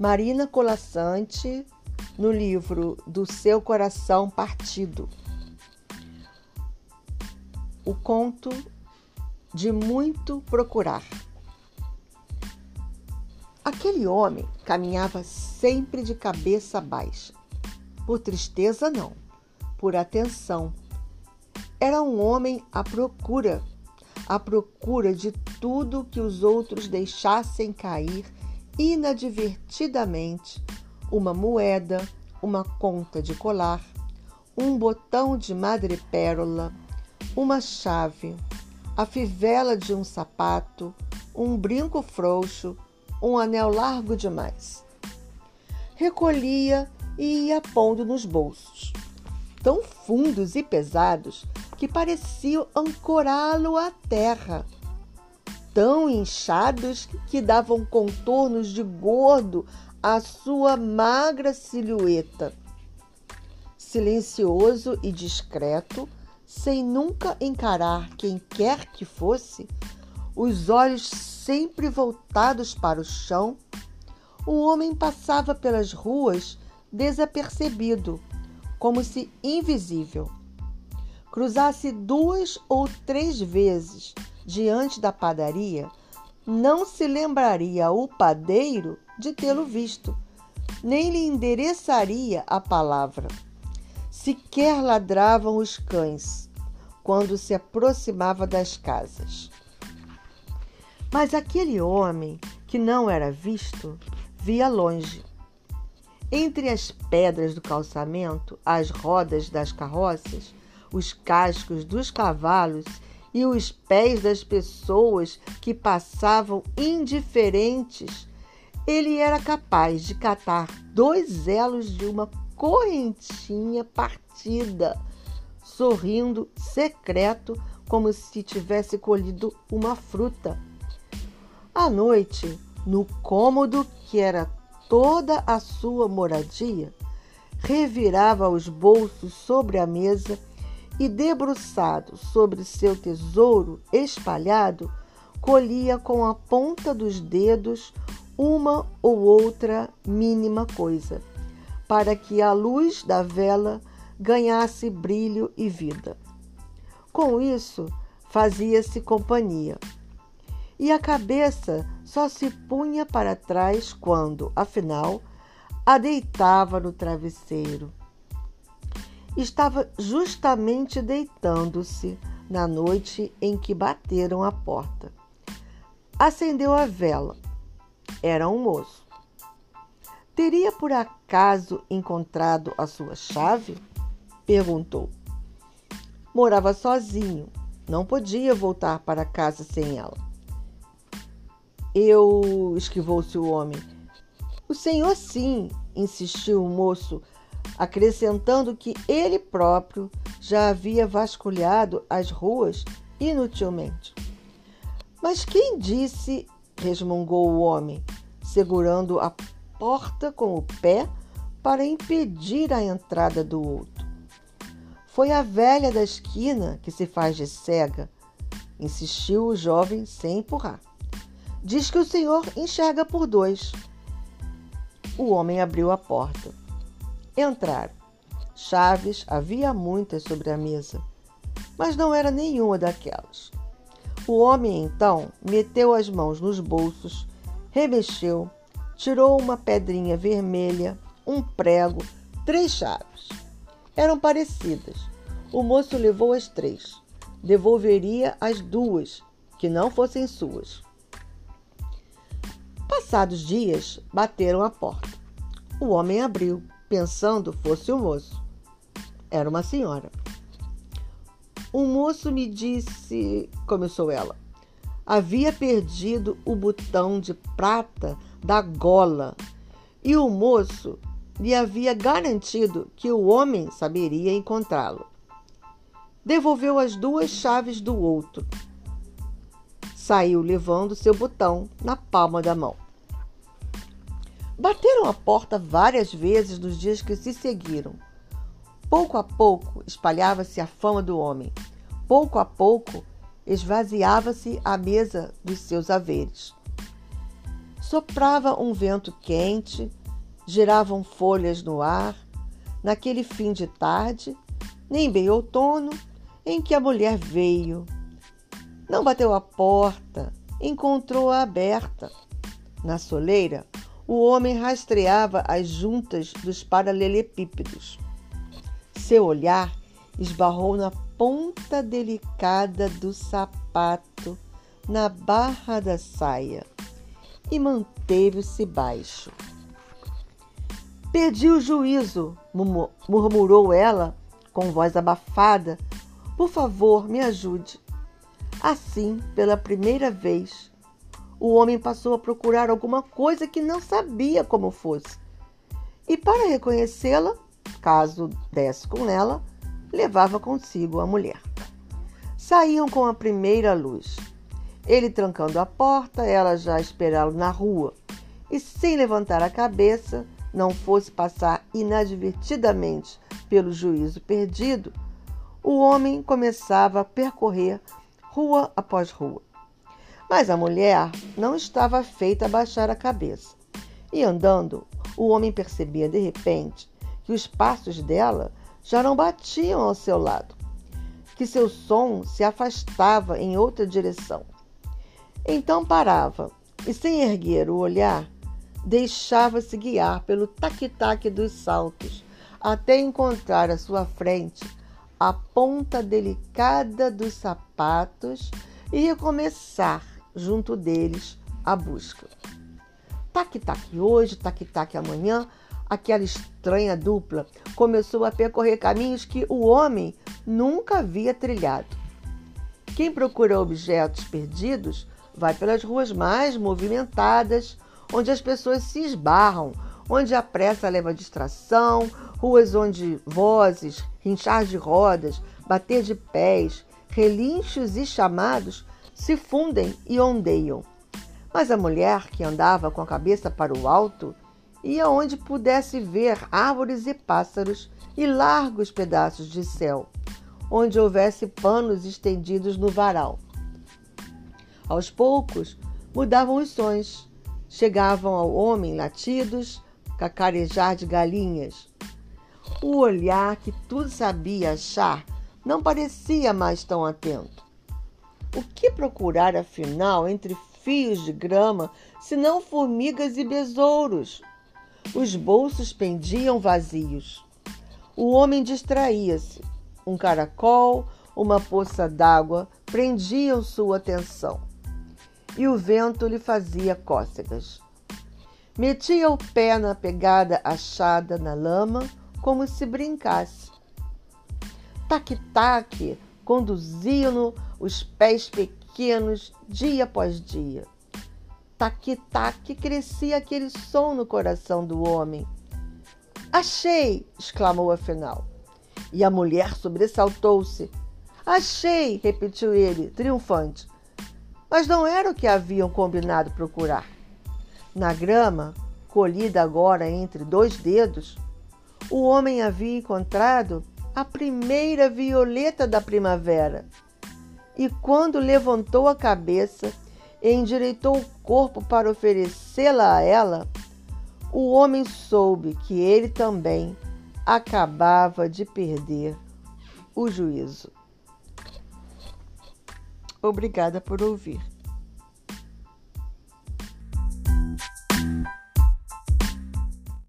Marina Colassante, no livro Do Seu Coração Partido. O conto de muito procurar. Aquele homem caminhava sempre de cabeça baixa. Por tristeza, não, por atenção. Era um homem à procura, à procura de tudo que os outros deixassem cair inadvertidamente uma moeda, uma conta de colar, um botão de madrepérola, uma chave, a fivela de um sapato, um brinco frouxo, um anel largo demais. Recolhia e ia pondo nos bolsos, tão fundos e pesados que pareciam ancorá-lo à terra, tão inchados que davam contornos de gordo à sua magra silhueta. Silencioso e discreto, sem nunca encarar quem quer que fosse, os olhos sempre voltados para o chão, o homem passava pelas ruas desapercebido, como se invisível. Cruzasse duas ou três vezes diante da padaria, não se lembraria o padeiro de tê-lo visto, nem lhe endereçaria a palavra. Sequer ladravam os cães quando se aproximava das casas. Mas aquele homem que não era visto via longe. Entre as pedras do calçamento, as rodas das carroças, os cascos dos cavalos e os pés das pessoas que passavam indiferentes, ele era capaz de catar dois elos de uma correntinha partida, sorrindo secreto como se tivesse colhido uma fruta. À noite, no cômodo que era toda a sua moradia, revirava os bolsos sobre a mesa e, debruçado sobre seu tesouro espalhado, colhia com a ponta dos dedos uma ou outra mínima coisa, para que a luz da vela ganhasse brilho e vida. Com isso, fazia-se companhia e a cabeça só se punha para trás quando, afinal, a deitava no travesseiro. Estava justamente deitando-se na noite em que bateram a porta. Acendeu a vela. Era um moço. Teria por acaso encontrado a sua chave? Perguntou. Morava sozinho, não podia voltar para casa sem ela. Eu esquivou-se o homem. O senhor sim, insistiu o moço, acrescentando que ele próprio já havia vasculhado as ruas inutilmente. Mas quem disse, resmungou o homem, segurando a porta com o pé para impedir a entrada do outro. Foi a velha da esquina que se faz de cega, insistiu o jovem sem empurrar. Diz que o senhor enxerga por dois. O homem abriu a porta. Entraram. Chaves havia muitas sobre a mesa, mas não era nenhuma daquelas. O homem então meteu as mãos nos bolsos, remexeu, tirou uma pedrinha vermelha, um prego, três chaves. Eram parecidas. O moço levou as três. Devolveria as duas, que não fossem suas. Passados dias, bateram à porta. O homem abriu, pensando fosse o moço. Era uma senhora. O moço me disse, começou ela, havia perdido o botão de prata da gola e o moço lhe havia garantido que o homem saberia encontrá-lo. Devolveu as duas chaves do outro. Saiu levando seu botão na palma da mão. Bateram a porta várias vezes nos dias que se seguiram. Pouco a pouco espalhava-se a fama do homem. Pouco a pouco esvaziava-se a mesa dos seus haveres. Soprava um vento quente, giravam folhas no ar, naquele fim de tarde, nem bem outono, em que a mulher veio. Não bateu a porta, encontrou-a aberta. Na soleira, o homem rastreava as juntas dos paralelepípedos. Seu olhar esbarrou na ponta delicada do sapato, na barra da saia, e manteve-se baixo. Perdi o juízo, murmurou ela com voz abafada. Por favor, me ajude. Assim, pela primeira vez, o homem passou a procurar alguma coisa que não sabia como fosse. E para reconhecê-la, caso desse com ela, levava consigo a mulher. Saíam com a primeira luz. Ele trancando a porta, ela já esperá-lo na rua. E sem levantar a cabeça, não fosse passar inadvertidamente pelo juízo perdido, o homem começava a percorrer rua após rua. Mas a mulher não estava feita a baixar a cabeça. E andando, o homem percebia de repente que os passos dela já não batiam ao seu lado, que seu som se afastava em outra direção. Então parava e, sem erguer o olhar, deixava-se guiar pelo tac-tac dos saltos até encontrar à sua frente a ponta delicada dos sapatos e recomeçar junto deles a busca. Tac-tac hoje, tac-tac amanhã, aquela estranha dupla começou a percorrer caminhos que o homem nunca havia trilhado. Quem procura objetos perdidos vai pelas ruas mais movimentadas, onde as pessoas se esbarram, onde a pressa leva a distração, ruas onde vozes, rinchar de rodas, bater de pés, relinchos e chamados se fundem e ondeiam. Mas a mulher, que andava com a cabeça para o alto, ia onde pudesse ver árvores e pássaros e largos pedaços de céu, onde houvesse panos estendidos no varal. Aos poucos, mudavam os sons, chegavam ao homem latidos, cacarejar de galinhas. O olhar que tudo sabia achar não parecia mais tão atento. O que procurar, afinal, entre fios de grama, senão formigas e besouros? Os bolsos pendiam vazios. O homem distraía-se. Um caracol, uma poça d'água prendiam sua atenção. E o vento lhe fazia cócegas. Metia o pé na pegada achada na lama, como se brincasse. Tac-tac conduziam-no os pés pequenos dia após dia. Tac-tac crescia aquele som no coração do homem. Achei! exclamou afinal. E a mulher sobressaltou-se. Achei! repetiu ele, triunfante. Mas não era o que haviam combinado procurar. Na grama, colhida agora entre dois dedos, o homem havia encontrado a primeira violeta da primavera e quando levantou a cabeça e endireitou o corpo para oferecê-la a ela, o homem soube que ele também acabava de perder o juízo. Obrigada por ouvir.